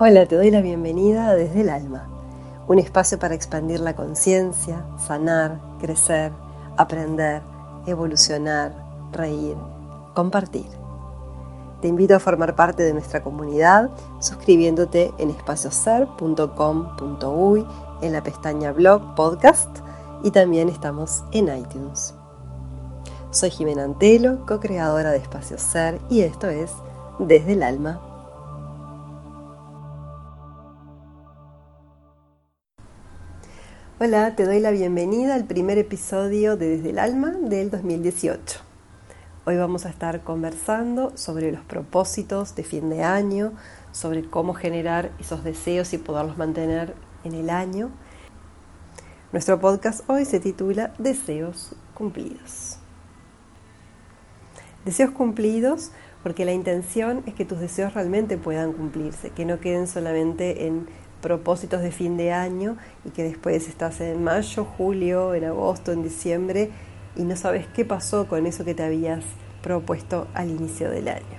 Hola, te doy la bienvenida desde el alma, un espacio para expandir la conciencia, sanar, crecer, aprender, evolucionar, reír, compartir. Te invito a formar parte de nuestra comunidad suscribiéndote en espacioser.com.uy en la pestaña blog podcast y también estamos en iTunes. Soy Jimena Antelo, co-creadora de Espacio Ser y esto es Desde el Alma. Hola, te doy la bienvenida al primer episodio de Desde el Alma del 2018. Hoy vamos a estar conversando sobre los propósitos de fin de año, sobre cómo generar esos deseos y poderlos mantener en el año. Nuestro podcast hoy se titula Deseos cumplidos. Deseos cumplidos porque la intención es que tus deseos realmente puedan cumplirse, que no queden solamente en propósitos de fin de año y que después estás en mayo, julio, en agosto, en diciembre y no sabes qué pasó con eso que te habías propuesto al inicio del año.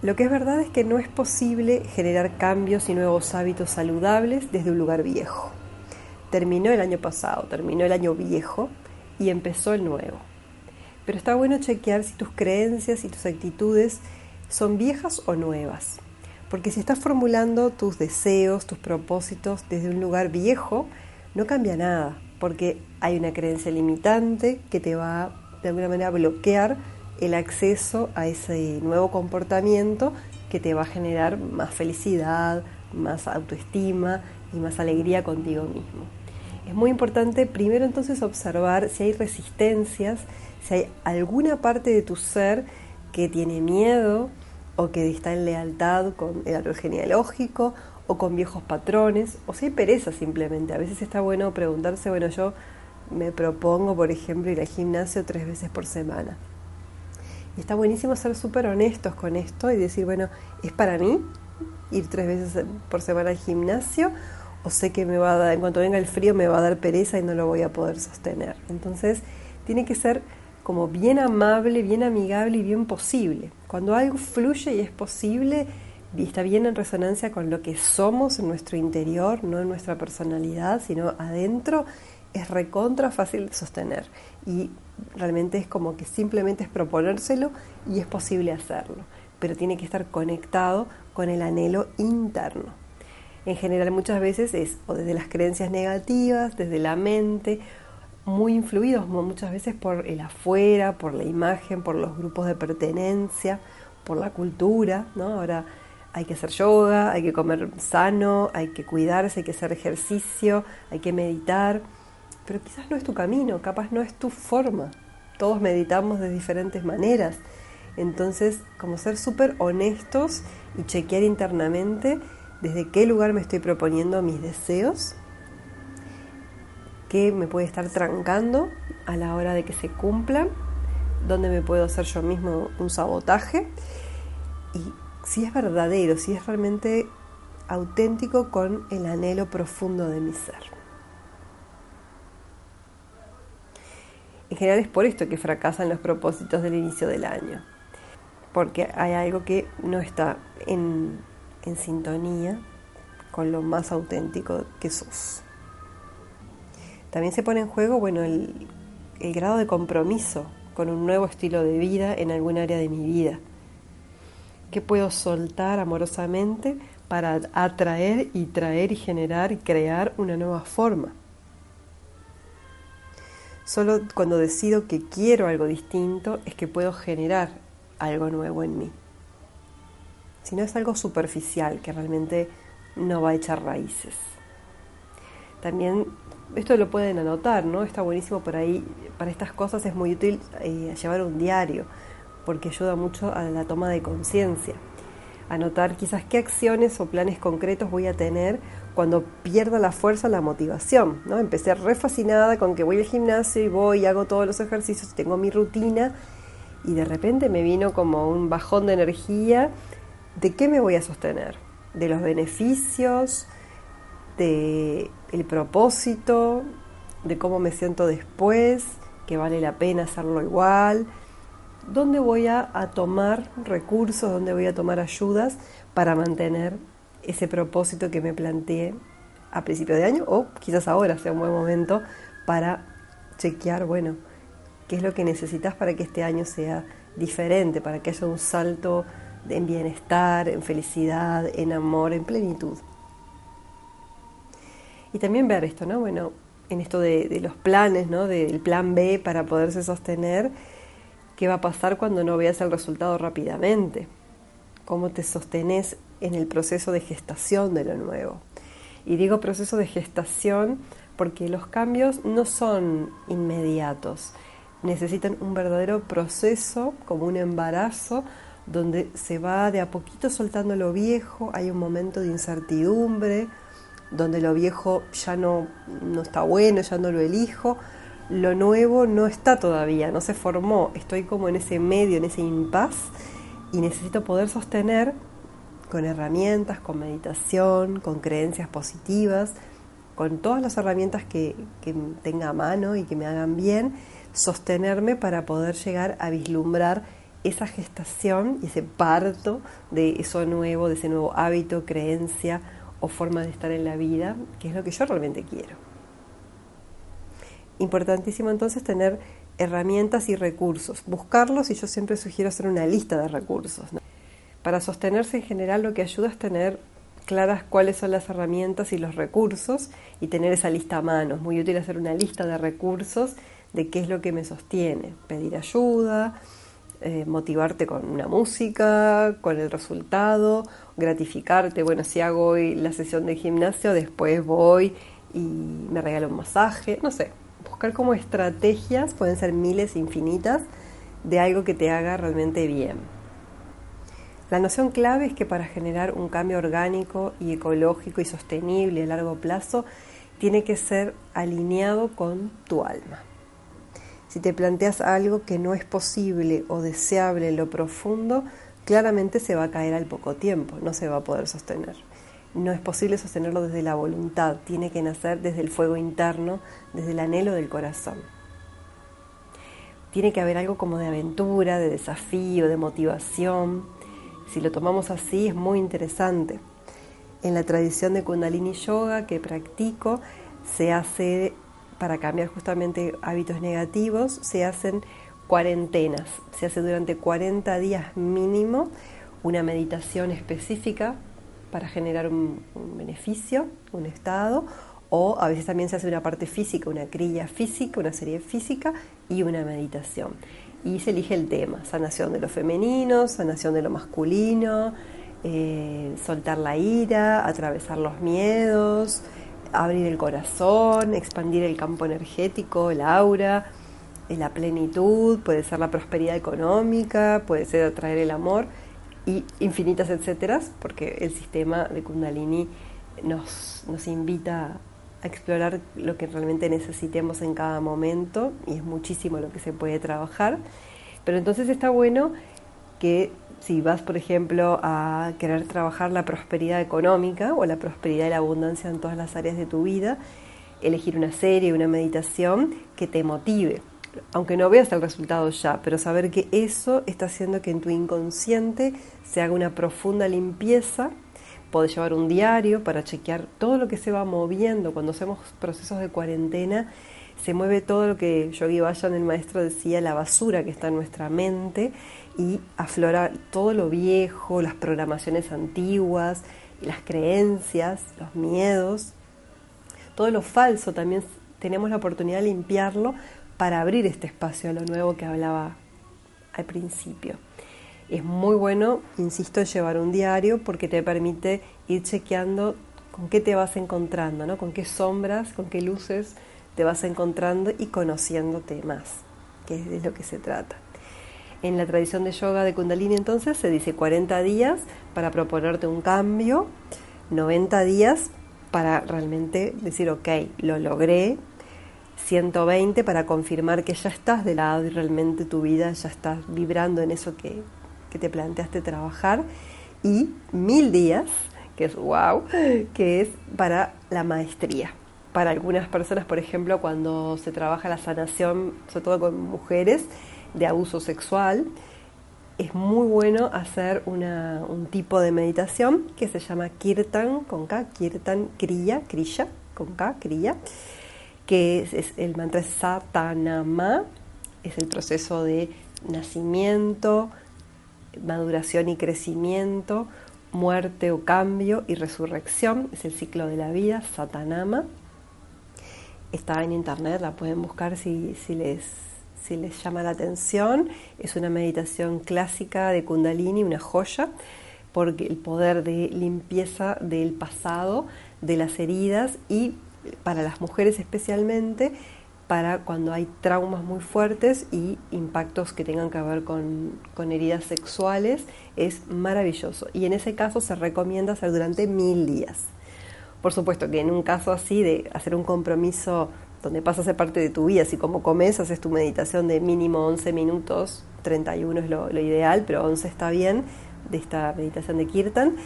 Lo que es verdad es que no es posible generar cambios y nuevos hábitos saludables desde un lugar viejo. Terminó el año pasado, terminó el año viejo y empezó el nuevo. Pero está bueno chequear si tus creencias y tus actitudes son viejas o nuevas porque si estás formulando tus deseos, tus propósitos desde un lugar viejo, no cambia nada, porque hay una creencia limitante que te va de alguna manera a bloquear el acceso a ese nuevo comportamiento que te va a generar más felicidad, más autoestima y más alegría contigo mismo. Es muy importante primero entonces observar si hay resistencias, si hay alguna parte de tu ser que tiene miedo, o que está en lealtad con el árbol genealógico o con viejos patrones, o si hay pereza simplemente. A veces está bueno preguntarse, bueno, yo me propongo, por ejemplo, ir al gimnasio tres veces por semana. Y está buenísimo ser súper honestos con esto y decir, bueno, ¿es para mí ir tres veces por semana al gimnasio? O sé que me va a dar, en cuanto venga el frío me va a dar pereza y no lo voy a poder sostener. Entonces, tiene que ser como bien amable, bien amigable y bien posible. Cuando algo fluye y es posible y está bien en resonancia con lo que somos en nuestro interior, no en nuestra personalidad, sino adentro, es recontra fácil de sostener. Y realmente es como que simplemente es proponérselo y es posible hacerlo. Pero tiene que estar conectado con el anhelo interno. En general muchas veces es o desde las creencias negativas, desde la mente, muy influidos muchas veces por el afuera, por la imagen, por los grupos de pertenencia, por la cultura, ¿no? Ahora hay que hacer yoga, hay que comer sano, hay que cuidarse, hay que hacer ejercicio, hay que meditar, pero quizás no es tu camino, capaz no es tu forma. Todos meditamos de diferentes maneras. Entonces, como ser súper honestos y chequear internamente desde qué lugar me estoy proponiendo mis deseos qué me puede estar trancando a la hora de que se cumplan, dónde me puedo hacer yo mismo un sabotaje y si es verdadero, si es realmente auténtico con el anhelo profundo de mi ser. En general es por esto que fracasan los propósitos del inicio del año, porque hay algo que no está en, en sintonía con lo más auténtico que sos. También se pone en juego, bueno, el, el grado de compromiso con un nuevo estilo de vida en algún área de mi vida. ¿Qué puedo soltar amorosamente para atraer y traer y generar y crear una nueva forma? Solo cuando decido que quiero algo distinto es que puedo generar algo nuevo en mí. Si no es algo superficial que realmente no va a echar raíces. También esto lo pueden anotar, ¿no? Está buenísimo por ahí. Para estas cosas es muy útil eh, llevar un diario, porque ayuda mucho a la toma de conciencia. Anotar quizás qué acciones o planes concretos voy a tener cuando pierda la fuerza, la motivación, ¿no? Empecé re fascinada con que voy al gimnasio y voy y hago todos los ejercicios, tengo mi rutina y de repente me vino como un bajón de energía. ¿De qué me voy a sostener? ¿De los beneficios? De el propósito, de cómo me siento después, que vale la pena hacerlo igual, dónde voy a, a tomar recursos, dónde voy a tomar ayudas para mantener ese propósito que me planteé a principio de año o quizás ahora sea un buen momento para chequear, bueno, qué es lo que necesitas para que este año sea diferente, para que haya un salto en bienestar, en felicidad, en amor, en plenitud. Y también ver esto, ¿no? Bueno, en esto de, los planes, ¿no? Del plan B para poderse sostener, ¿qué va a pasar cuando no veas el resultado rápidamente? ¿Cómo te sostenes en el proceso de gestación de lo nuevo? Y digo proceso de gestación porque los cambios no son inmediatos, necesitan un verdadero proceso, como un embarazo, donde se va de a poquito soltando lo viejo, hay un momento de incertidumbre, donde lo viejo ya no, no está bueno, ya no lo elijo, lo nuevo no está todavía, no se formó, estoy como en ese medio, en ese impas, y necesito poder sostener con herramientas, con meditación, con creencias positivas, con todas las herramientas que, que tenga a mano y que me hagan bien, sostenerme para poder llegar a vislumbrar esa gestación y ese parto de eso nuevo, de ese nuevo hábito, creencia o forma de estar en la vida, que es lo que yo realmente quiero. Importantísimo entonces tener herramientas y recursos, buscarlos y yo siempre sugiero hacer una lista de recursos. Para sostenerse en general lo que ayuda es tener claras cuáles son las herramientas y los recursos y tener esa lista a mano. Es muy útil hacer una lista de recursos de qué es lo que me sostiene, pedir ayuda, eh, motivarte con una música, con el resultado, gratificarte, bueno, si hago hoy la sesión de gimnasio, después voy y me regalo un masaje, no sé, buscar como estrategias, pueden ser miles infinitas, de algo que te haga realmente bien. La noción clave es que para generar un cambio orgánico y ecológico y sostenible a largo plazo, tiene que ser alineado con tu alma. Si te planteas algo que no es posible o deseable en lo profundo, claramente se va a caer al poco tiempo, no se va a poder sostener. No es posible sostenerlo desde la voluntad, tiene que nacer desde el fuego interno, desde el anhelo del corazón. Tiene que haber algo como de aventura, de desafío, de motivación. Si lo tomamos así es muy interesante. En la tradición de Kundalini Yoga que practico, se hace para cambiar justamente hábitos negativos, se hacen cuarentenas. Se hace durante 40 días mínimo una meditación específica para generar un, beneficio, un estado, o a veces también se hace una parte física, una crilla física, una serie física y una meditación. Y se elige el tema, sanación de lo femenino, sanación de lo masculino, eh, soltar la ira, atravesar los miedos, abrir el corazón, expandir el campo energético, el aura, la plenitud, puede ser la prosperidad económica, puede ser atraer el amor y infinitas etcétera, porque el sistema de Kundalini nos, nos invita a explorar lo que realmente necesitemos en cada momento y es muchísimo lo que se puede trabajar. Pero entonces está bueno que si vas, por ejemplo, a querer trabajar la prosperidad económica o la prosperidad y la abundancia en todas las áreas de tu vida, elegir una serie, una meditación que te motive, aunque no veas el resultado ya, pero saber que eso está haciendo que en tu inconsciente se haga una profunda limpieza. Puedes llevar un diario para chequear todo lo que se va moviendo cuando hacemos procesos de cuarentena. Se mueve todo lo que Yogi Vayan, el maestro, decía, la basura que está en nuestra mente y aflora todo lo viejo, las programaciones antiguas, las creencias, los miedos, todo lo falso también tenemos la oportunidad de limpiarlo para abrir este espacio a lo nuevo que hablaba al principio. Es muy bueno, insisto, llevar un diario porque te permite ir chequeando con qué te vas encontrando, ¿no? con qué sombras, con qué luces te vas encontrando y conociéndote más, que es de lo que se trata. En la tradición de yoga de Kundalini entonces se dice 40 días para proponerte un cambio, 90 días para realmente decir, ok, lo logré, 120 para confirmar que ya estás de lado y realmente tu vida ya estás vibrando en eso que, que te planteaste trabajar, y mil días, que es wow, que es para la maestría. Para algunas personas, por ejemplo, cuando se trabaja la sanación, sobre todo con mujeres, de abuso sexual, es muy bueno hacer un tipo de meditación que se llama Kirtan con K, Kirtan Kriya, Kriya con K, Kriya, que es, el mantra Satanama, es el proceso de nacimiento, maduración y crecimiento, muerte o cambio y resurrección, es el ciclo de la vida, Satanama. Está en internet, la pueden buscar si, si les si les llama la atención. Es una meditación clásica de Kundalini, una joya, porque el poder de limpieza del pasado, de las heridas y para las mujeres especialmente, para cuando hay traumas muy fuertes y impactos que tengan que ver con, con, heridas sexuales, es maravilloso. Y en ese caso se recomienda hacer durante mil días. Por supuesto que en un caso así de hacer un compromiso donde pasa a ser parte de tu vida. Si como comes, haces tu meditación de mínimo 11 minutos, 31 es lo, ideal, pero 11 está bien, de esta meditación de Kirtan.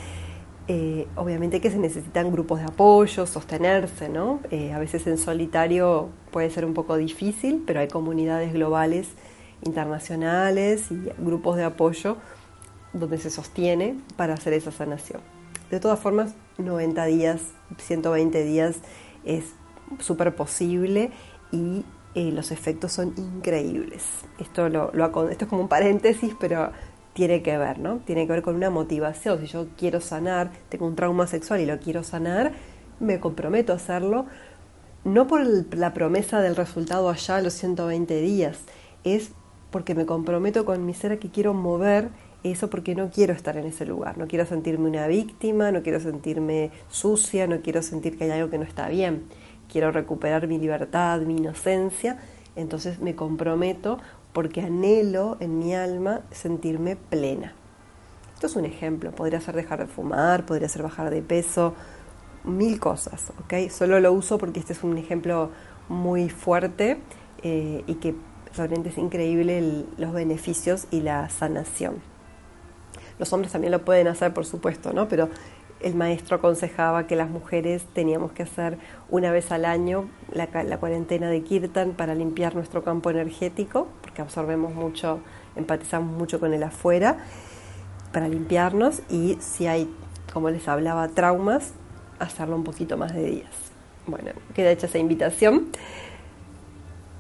Eh, obviamente que se necesitan grupos de apoyo, sostenerse, ¿no? Eh, a veces en solitario puede ser un poco difícil, pero hay comunidades globales, internacionales y grupos de apoyo donde se sostiene para hacer esa sanación. De todas formas, 90 días, 120 días es súper posible y eh, los efectos son increíbles. Esto, lo, esto es como un paréntesis, pero tiene que ver, ¿no? Tiene que ver con una motivación. Si yo quiero sanar, tengo un trauma sexual y lo quiero sanar, me comprometo a hacerlo, no por la promesa del resultado allá a los 120 días, es porque me comprometo con mi ser que quiero mover eso porque no quiero estar en ese lugar, no quiero sentirme una víctima, no quiero sentirme sucia, no quiero sentir que hay algo que no está bien quiero recuperar mi libertad, mi inocencia, entonces me comprometo porque anhelo en mi alma sentirme plena. Esto es un ejemplo, podría ser dejar de fumar, podría ser bajar de peso, mil cosas, ¿ok? Solo lo uso porque este es un ejemplo muy fuerte eh, y que realmente es increíble los beneficios y la sanación. Los hombres también lo pueden hacer, por supuesto, ¿no? Pero el maestro aconsejaba que las mujeres teníamos que hacer una vez al año la, cuarentena de Kirtan para limpiar nuestro campo energético, porque absorbemos mucho, empatizamos mucho con el afuera, para limpiarnos y si hay, como les hablaba, traumas, hacerlo un poquito más de días. Bueno, queda hecha esa invitación.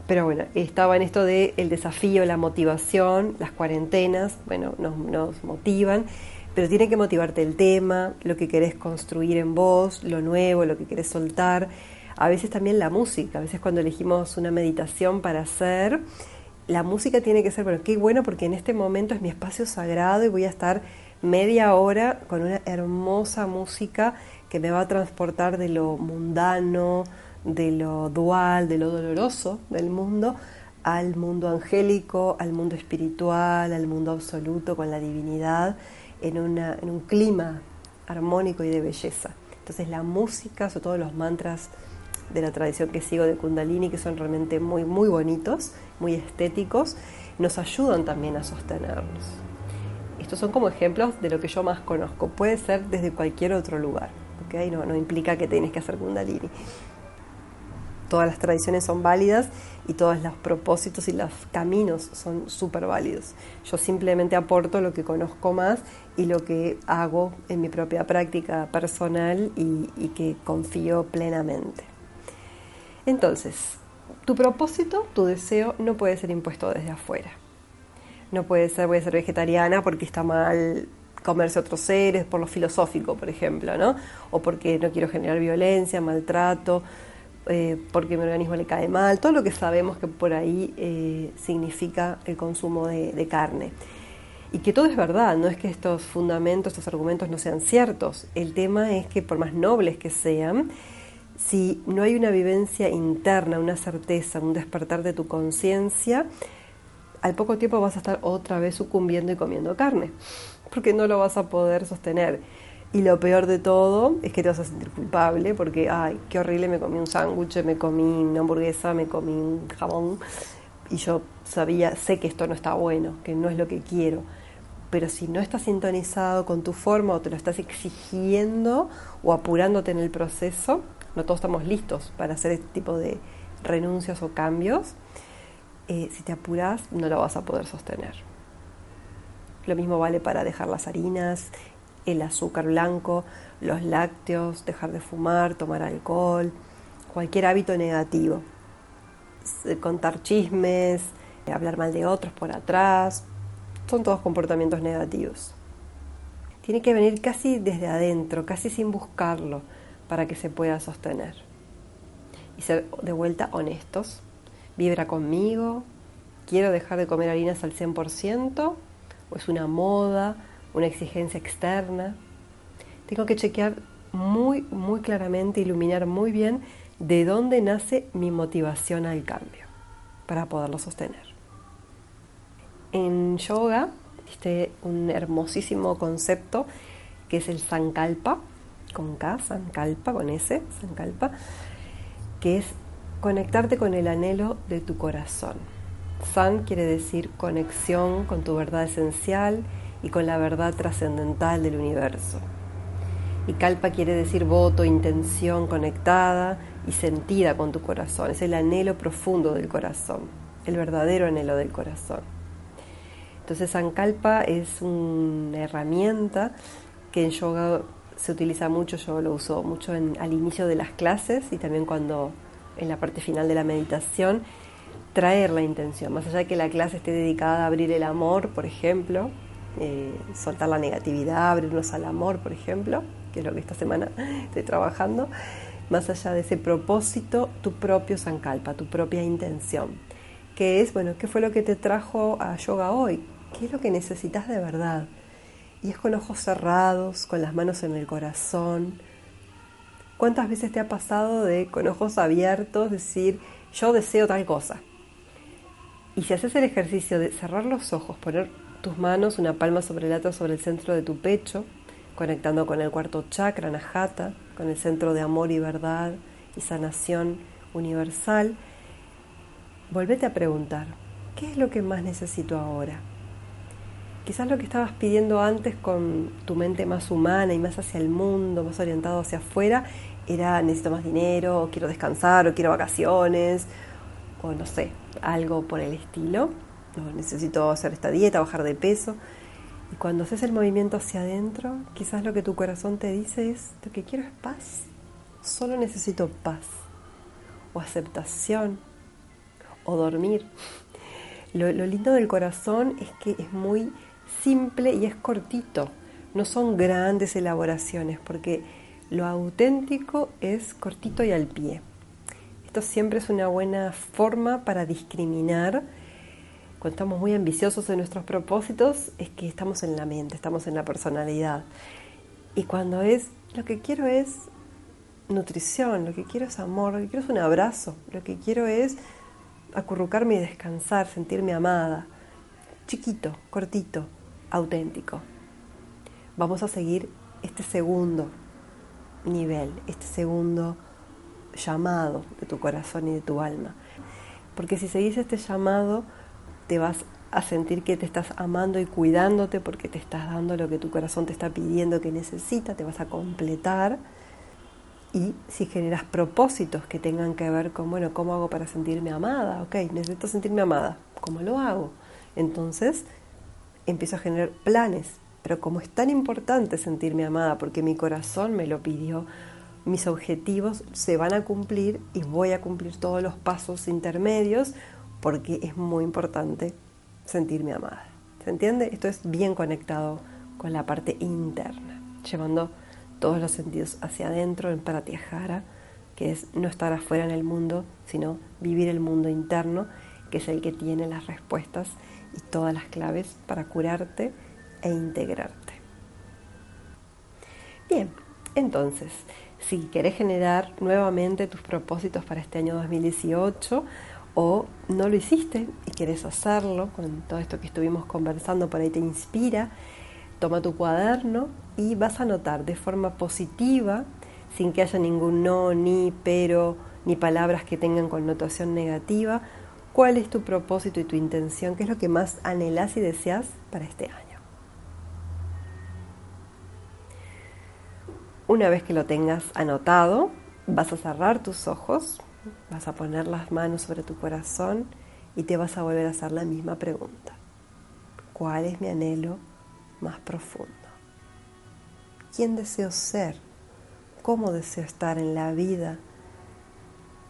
Pero bueno, estaba en esto de el desafío, la motivación, las cuarentenas, bueno, nos, nos motivan pero tiene que motivarte el tema, lo que querés construir en vos, lo nuevo, lo que querés soltar. A veces también la música, a veces cuando elegimos una meditación para hacer, la música tiene que ser, bueno, qué bueno porque en este momento es mi espacio sagrado y voy a estar media hora con una hermosa música que me va a transportar de lo mundano, de lo dual, de lo doloroso del mundo, al mundo angélico, al mundo espiritual, al mundo absoluto con la divinidad en, un clima armónico y de belleza. Entonces la música, sobre todo los mantras de la tradición que sigo de Kundalini, que son realmente muy, muy bonitos, muy estéticos, nos ayudan también a sostenernos. Estos son como ejemplos de lo que yo más conozco. Puede ser desde cualquier otro lugar, ¿okay? no, no implica que tenés que hacer Kundalini todas las tradiciones son válidas y todos los propósitos y los caminos son súper válidos. Yo simplemente aporto lo que conozco más y lo que hago en mi propia práctica personal y, que confío plenamente. Entonces, tu propósito, tu deseo no puede ser impuesto desde afuera. No puede ser, voy a ser vegetariana porque está mal comerse otros seres, por lo filosófico, por ejemplo, ¿no? O porque no quiero generar violencia, maltrato eh, porque mi organismo le cae mal, todo lo que sabemos que por ahí eh, significa el consumo de, carne. Y que todo es verdad, no es que estos fundamentos, estos argumentos no sean ciertos. El tema es que por más nobles que sean, si no hay una vivencia interna, una certeza, un despertar de tu conciencia, al poco tiempo vas a estar otra vez sucumbiendo y comiendo carne, porque no lo vas a poder sostener. Y lo peor de todo es que te vas a sentir culpable porque, ay, qué horrible, me comí un sándwich, me comí una hamburguesa, me comí un jamón. Y yo sabía, sé que esto no está bueno, que no es lo que quiero. Pero si no estás sintonizado con tu forma o te lo estás exigiendo o apurándote en el proceso, no todos estamos listos para hacer este tipo de renuncias o cambios, eh, si te apuras no lo vas a poder sostener. Lo mismo vale para dejar las harinas, el azúcar blanco, los lácteos, dejar de fumar, tomar alcohol, cualquier hábito negativo. Contar chismes, hablar mal de otros por atrás, son todos comportamientos negativos. Tiene que venir casi desde adentro, casi sin buscarlo, para que se pueda sostener. Y ser de vuelta honestos. ¿Vibra conmigo? ¿Quiero dejar de comer harinas al 100%? ¿O es una moda? ¿Una exigencia externa? Tengo que chequear muy, muy claramente, iluminar muy bien de dónde nace mi motivación al cambio para poderlo sostener. En yoga existe un hermosísimo concepto que es el Sankalpa, con K, Sankalpa, con S, Sankalpa, que es conectarte con el anhelo de tu corazón. San quiere decir conexión con tu verdad esencial y con la verdad trascendental del universo. Y Kalpa quiere decir voto, intención conectada y sentida con tu corazón. Es el anhelo profundo del corazón, el verdadero anhelo del corazón. Entonces Sankalpa es una herramienta que en yoga se utiliza mucho, yo lo uso mucho al inicio de las clases y también cuando en la parte final de la meditación, traer la intención, más allá de que la clase esté dedicada a abrir el amor, por ejemplo, eh, soltar la negatividad, abrirnos al amor, por ejemplo, que es lo que esta semana estoy trabajando, más allá de ese propósito, tu propio Sankalpa, tu propia intención, que es, bueno, ¿qué fue lo que te trajo a yoga hoy? ¿Qué es lo que necesitas de verdad? Y es con ojos cerrados, con las manos en el corazón. ¿Cuántas veces te ha pasado de con ojos abiertos decir, yo deseo tal cosa? Y si haces el ejercicio de cerrar los ojos, poner tus manos, una palma sobre el otro, sobre el centro de tu pecho, conectando con el cuarto chakra, Najata, con el centro de amor y verdad y sanación universal, volvete a preguntar, ¿qué es lo que más necesito ahora? Quizás lo que estabas pidiendo antes con tu mente más humana y más hacia el mundo, más orientado hacia afuera, era necesito más dinero, o quiero descansar, o quiero vacaciones, o no sé, algo por el estilo. O necesito hacer esta dieta, bajar de peso. Y cuando haces el movimiento hacia adentro, quizás lo que tu corazón te dice es, lo que quiero es paz. Solo necesito paz. O aceptación. O dormir. Lo, lo lindo del corazón es que es muy simple y es cortito. No son grandes elaboraciones porque lo auténtico es cortito y al pie. Esto siempre es una buena forma para discriminar. Cuando estamos muy ambiciosos en nuestros propósitos es que estamos en la mente, estamos en la personalidad. Y cuando es, lo que quiero es nutrición, lo que quiero es amor, lo que quiero es un abrazo, lo que quiero es acurrucarme y descansar, sentirme amada. Chiquito, cortito, auténtico. Vamos a seguir este segundo nivel, este segundo llamado de tu corazón y de tu alma. Porque si seguís este llamado, te vas a sentir que te estás amando y cuidándote porque te estás dando lo que tu corazón te está pidiendo que necesita, te vas a completar. Y si generas propósitos que tengan que ver con, bueno, ¿cómo hago para sentirme amada? Ok, necesito sentirme amada. ¿Cómo lo hago? Entonces empiezo a generar planes. Pero como es tan importante sentirme amada porque mi corazón me lo pidió, mis objetivos se van a cumplir y voy a cumplir todos los pasos intermedios porque es muy importante sentirme amada. ¿Se entiende? Esto es bien conectado con la parte interna, llevando todos los sentidos hacia adentro en Pratyahara, que es no estar afuera en el mundo, sino vivir el mundo interno, que es el que tiene las respuestas y todas las claves para curarte e integrarte. Bien, entonces, si querés generar nuevamente tus propósitos para este año 2018 o no lo hiciste y querés hacerlo con todo esto que estuvimos conversando, por ahí te inspira, toma tu cuaderno y vas a anotar de forma positiva, sin que haya ningún no, ni pero, ni palabras que tengan connotación negativa, cuál es tu propósito y tu intención, qué es lo que más anhelas y deseas para este año. Una vez que lo tengas anotado, vas a cerrar tus ojos, vas a poner las manos sobre tu corazón y te vas a volver a hacer la misma pregunta. ¿Cuál es mi anhelo más profundo? ¿Quién deseo ser? ¿Cómo deseo estar en la vida?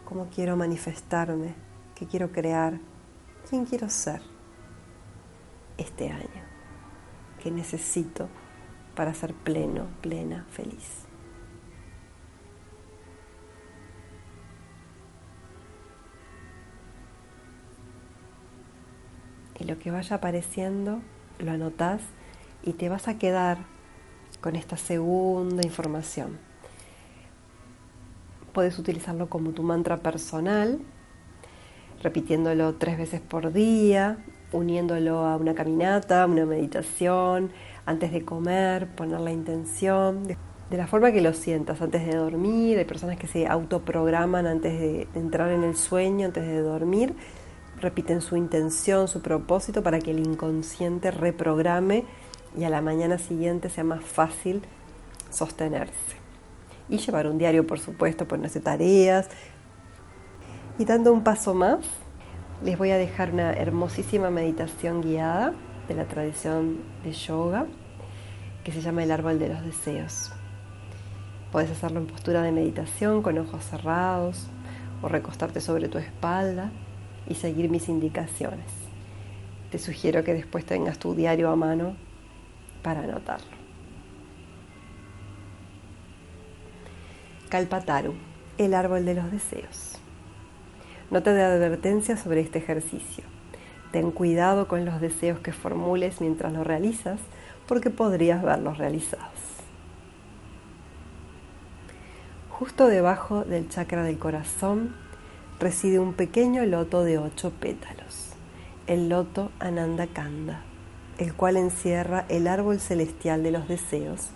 ¿Cómo quiero manifestarme? ¿Qué quiero crear? ¿Quién quiero ser este año? ¿Qué necesito para ser pleno, plena, feliz? Y lo que vaya apareciendo lo anotás y te vas a quedar con esta segunda información. Puedes utilizarlo como tu mantra personal, repitiéndolo tres veces por día, uniéndolo a una caminata, una meditación, antes de comer, poner la intención, de la forma que lo sientas, antes de dormir. Hay personas que se autoprograman antes de entrar en el sueño, antes de dormir repiten su intención, su propósito para que el inconsciente reprograme y a la mañana siguiente sea más fácil sostenerse. Y llevar un diario, por supuesto, ponerse tareas. Y dando un paso más, les voy a dejar una hermosísima meditación guiada de la tradición de yoga que se llama el árbol de los deseos. Puedes hacerlo en postura de meditación con ojos cerrados o recostarte sobre tu espalda y seguir mis indicaciones. Te sugiero que después tengas tu diario a mano para anotarlo. Kalpataru, el árbol de los deseos. Nota de advertencia sobre este ejercicio. Ten cuidado con los deseos que formules mientras lo realizas porque podrías verlos realizados. Justo debajo del chakra del corazón reside un pequeño loto de ocho pétalos, el loto Ananda Kanda, el cual encierra el árbol celestial de los deseos,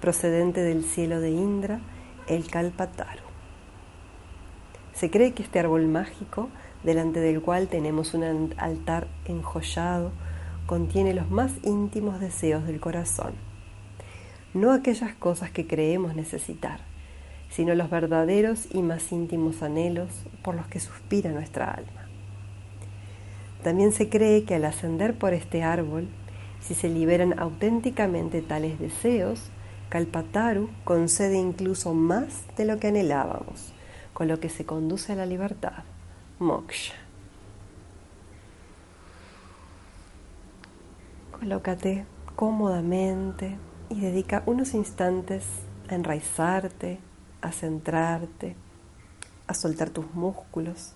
procedente del cielo de Indra, el Kalpataru. Se cree que este árbol mágico, delante del cual tenemos un altar enjollado, contiene los más íntimos deseos del corazón, no aquellas cosas que creemos necesitar, sino los verdaderos y más íntimos anhelos por los que suspira nuestra alma. También se cree que al ascender por este árbol, si se liberan auténticamente tales deseos, Kalpataru concede incluso más de lo que anhelábamos, con lo que se conduce a la libertad, moksha. Colócate cómodamente y dedica unos instantes a enraizarte, a centrarte, a soltar tus músculos,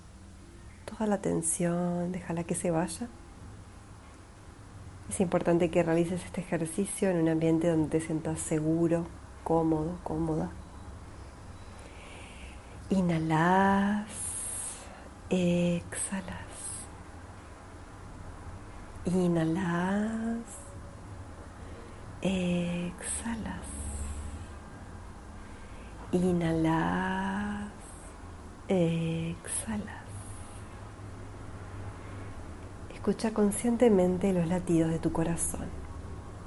toda la tensión, déjala que se vaya. Es importante que realices este ejercicio en un ambiente donde te sientas seguro, cómodo, cómoda. Inhalas, exhalas. Inhalas, exhalas. Inhalas, exhalas. Escucha conscientemente los latidos de tu corazón.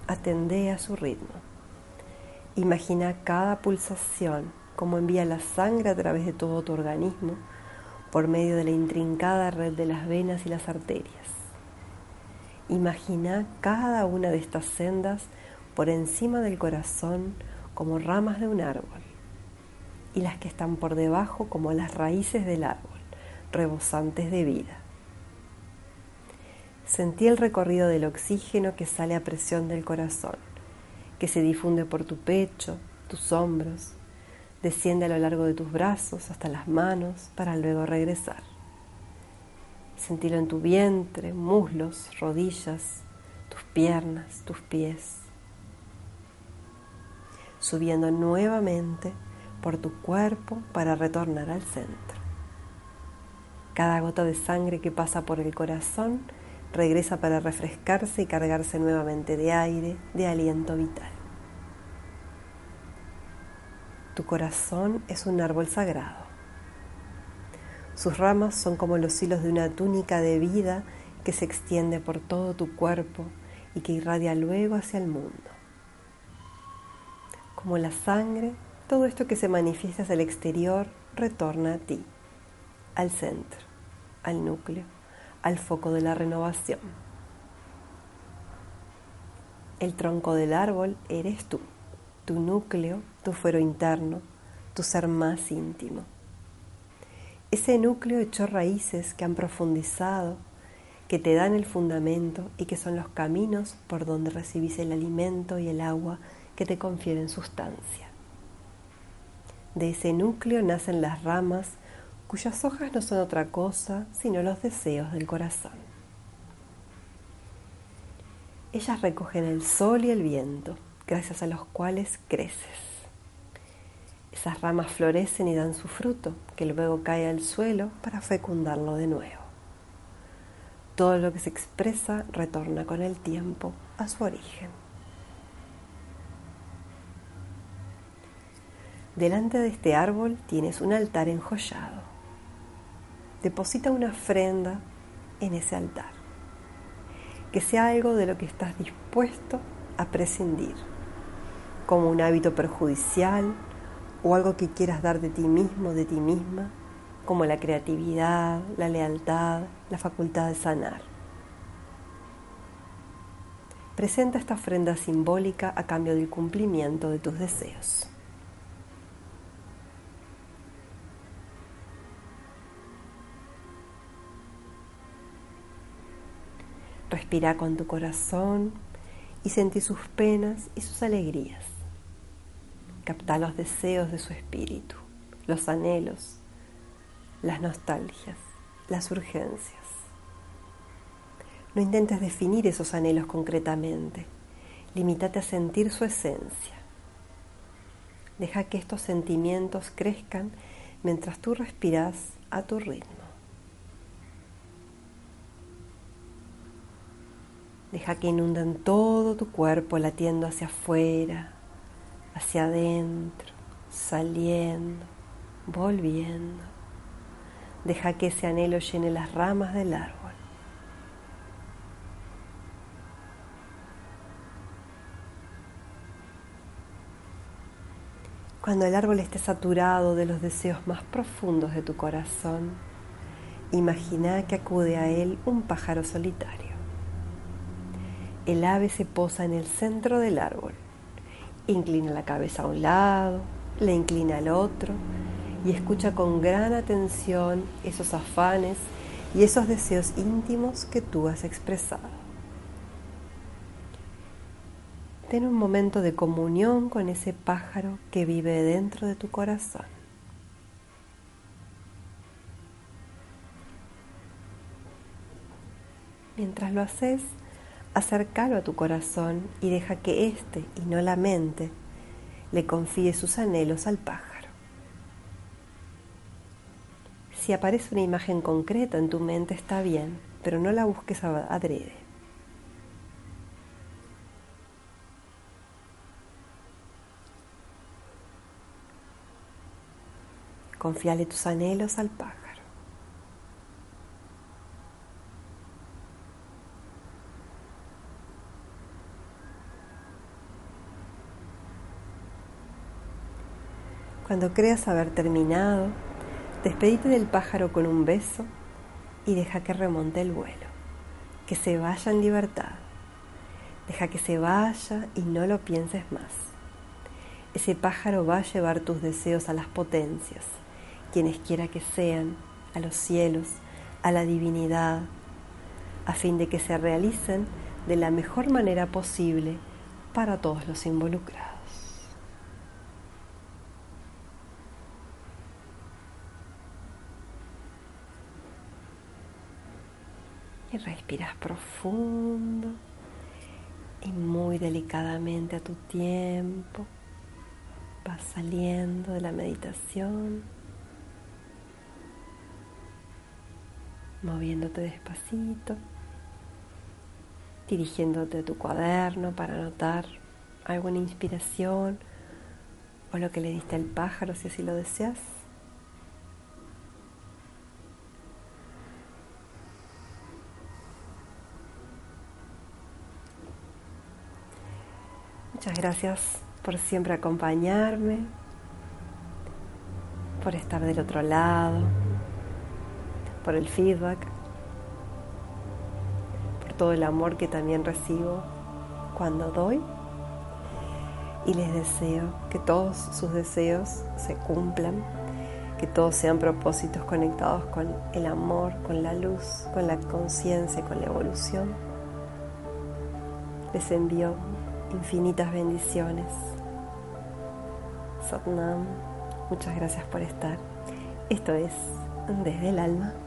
Atende a su ritmo. Imagina cada pulsación como envía la sangre a través de todo tu organismo por medio de la intrincada red de las venas y las arterias. Imagina cada una de estas sendas por encima del corazón como ramas de un árbol y las que están por debajo como las raíces del árbol, rebosantes de vida. Sentí el recorrido del oxígeno que sale a presión del corazón, que se difunde por tu pecho, tus hombros, desciende a lo largo de tus brazos hasta las manos para luego regresar. Sentílo en tu vientre, muslos, rodillas, tus piernas, tus pies. Subiendo nuevamente por tu cuerpo para retornar al centro. Cada gota de sangre que pasa por el corazón regresa para refrescarse y cargarse nuevamente de aire, de aliento vital. Tu corazón es un árbol sagrado. Sus ramas son como los hilos de una túnica de vida que se extiende por todo tu cuerpo y que irradia luego hacia el mundo. Como la sangre, todo esto que se manifiesta hacia el exterior retorna a ti, al centro, al núcleo, al foco de la renovación. El tronco del árbol eres tú, tu núcleo, tu fuero interno, tu ser más íntimo. Ese núcleo echó raíces que han profundizado, que te dan el fundamento y que son los caminos por donde recibís el alimento y el agua que te confieren sustancia. De ese núcleo nacen las ramas cuyas hojas no son otra cosa sino los deseos del corazón. Ellas recogen el sol y el viento, gracias a los cuales creces. Esas ramas florecen y dan su fruto, que luego cae al suelo para fecundarlo de nuevo. Todo lo que se expresa retorna con el tiempo a su origen. Delante de este árbol tienes un altar enjollado. Deposita una ofrenda en ese altar. Que sea algo de lo que estás dispuesto a prescindir, como un hábito perjudicial o algo que quieras dar de ti mismo, de ti misma, como la creatividad, la lealtad, la facultad de sanar. Presenta esta ofrenda simbólica a cambio del cumplimiento de tus deseos. Respira con tu corazón y sentí sus penas y sus alegrías. Capta los deseos de su espíritu, los anhelos, las nostalgias, las urgencias. No intentes definir esos anhelos concretamente. Limítate a sentir su esencia. Deja que estos sentimientos crezcan mientras tú respiras a tu ritmo. Deja que inunden todo tu cuerpo latiendo hacia afuera, hacia adentro, saliendo, volviendo. Deja que ese anhelo llene las ramas del árbol. Cuando el árbol esté saturado de los deseos más profundos de tu corazón, imagina que acude a él un pájaro solitario. El ave se posa en el centro del árbol, inclina la cabeza a un lado, le inclina al otro y escucha con gran atención esos afanes y esos deseos íntimos que tú has expresado. Ten un momento de comunión con ese pájaro que vive dentro de tu corazón. Mientras lo haces, acércalo a tu corazón y deja que éste, y no la mente, le confíe sus anhelos al pájaro. Si aparece una imagen concreta en tu mente está bien, pero no la busques adrede. Confíale tus anhelos al pájaro. Cuando creas haber terminado, despedite del pájaro con un beso y deja que remonte el vuelo, que se vaya en libertad. Deja que se vaya y no lo pienses más. Ese pájaro va a llevar tus deseos a las potencias, quienes quiera que sean, a los cielos, a la divinidad, a fin de que se realicen de la mejor manera posible para todos los involucrados. Respiras profundo y muy delicadamente a tu tiempo vas saliendo de la meditación, moviéndote despacito, dirigiéndote a tu cuaderno para anotar alguna inspiración o lo que le diste al pájaro si así lo deseas. Gracias por siempre acompañarme, por estar del otro lado, por el feedback. todo el amor que también recibo cuando doy y les deseo que todos sus deseos se cumplan, que todos sean propósitos conectados con el amor, con la luz, con la conciencia, con la evolución. Les envío infinitas bendiciones. Satnam, muchas gracias por estar. Esto es Desde el Alma.